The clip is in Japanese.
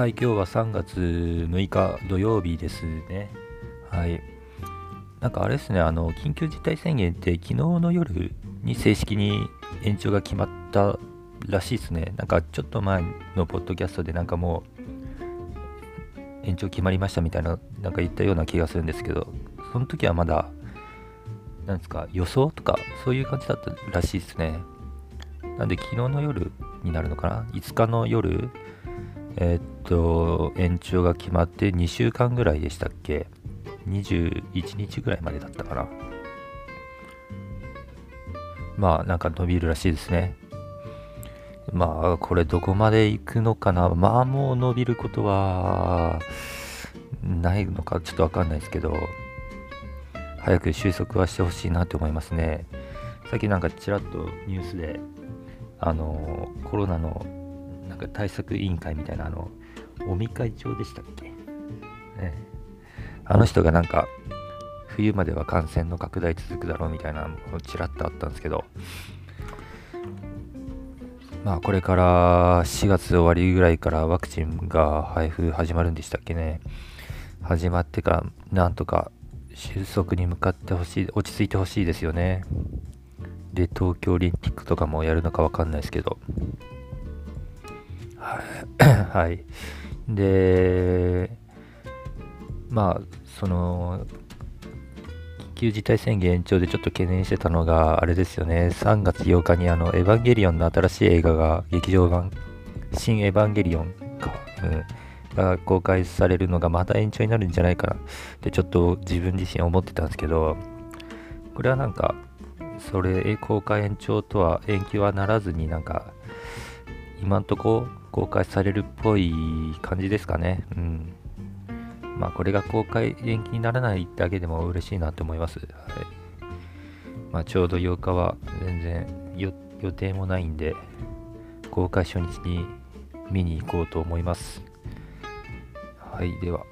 はい、今日は3月6日土曜日ですね。はい。なんかあれですね、あの、緊急事態宣言って昨日の夜に正式に延長が決まったらしいですね。なんかちょっと前のポッドキャストでなんかもう延長決まりましたみたいな、なんか言ったような気がするんですけど、その時はまだ、なんですか、予想とかそういう感じだったらしいですね。なんで昨日の夜になるのかな ?5 日の夜、えーっと、延長が決まって2週間ぐらいでしたっけ ?21 日ぐらいまでだったかな。まあ、なんか伸びるらしいですね。まあ、これどこまで行くのかな？まあ、もう伸びることは、ないのか？ちょっとわかんないですけど、早く収束はしてほしいなって思いますね。さっきなんかちらっとニュースで、あの、コロナのなんか対策委員会みたいな、あの、尾身会長でしたっけ、ね、あの人がなんか、冬までは感染の拡大続くだろうみたいなのちらっとあったんですけど、まあこれから4月終わりぐらいからワクチンが配布始まるんでしたっけね。始まってからなんとか収束に向かってほしい、落ち着いてほしいですよね。で、東京オリンピックとかもやるのかわかんないですけど。はい。で、まあ、その、緊急事態宣言延長でちょっと懸念してたのが、あれですよね、3月8日にあの、エヴァンゲリオンの新しい映画が、劇場版、新エヴァンゲリオンか、うん、が公開されるのがまた延長になるんじゃないかなってちょっと自分自身思ってたんですけど、これはなんか、それ、公開延長とは延期はならずになんか、今んとこ公開されるっぽい感じですかね。うん。まあこれが公開延期にならないだけでも嬉しいなと思います。はい。まあちょうど8日は全然予定もないんで、公開初日に見に行こうと思います。はい、では。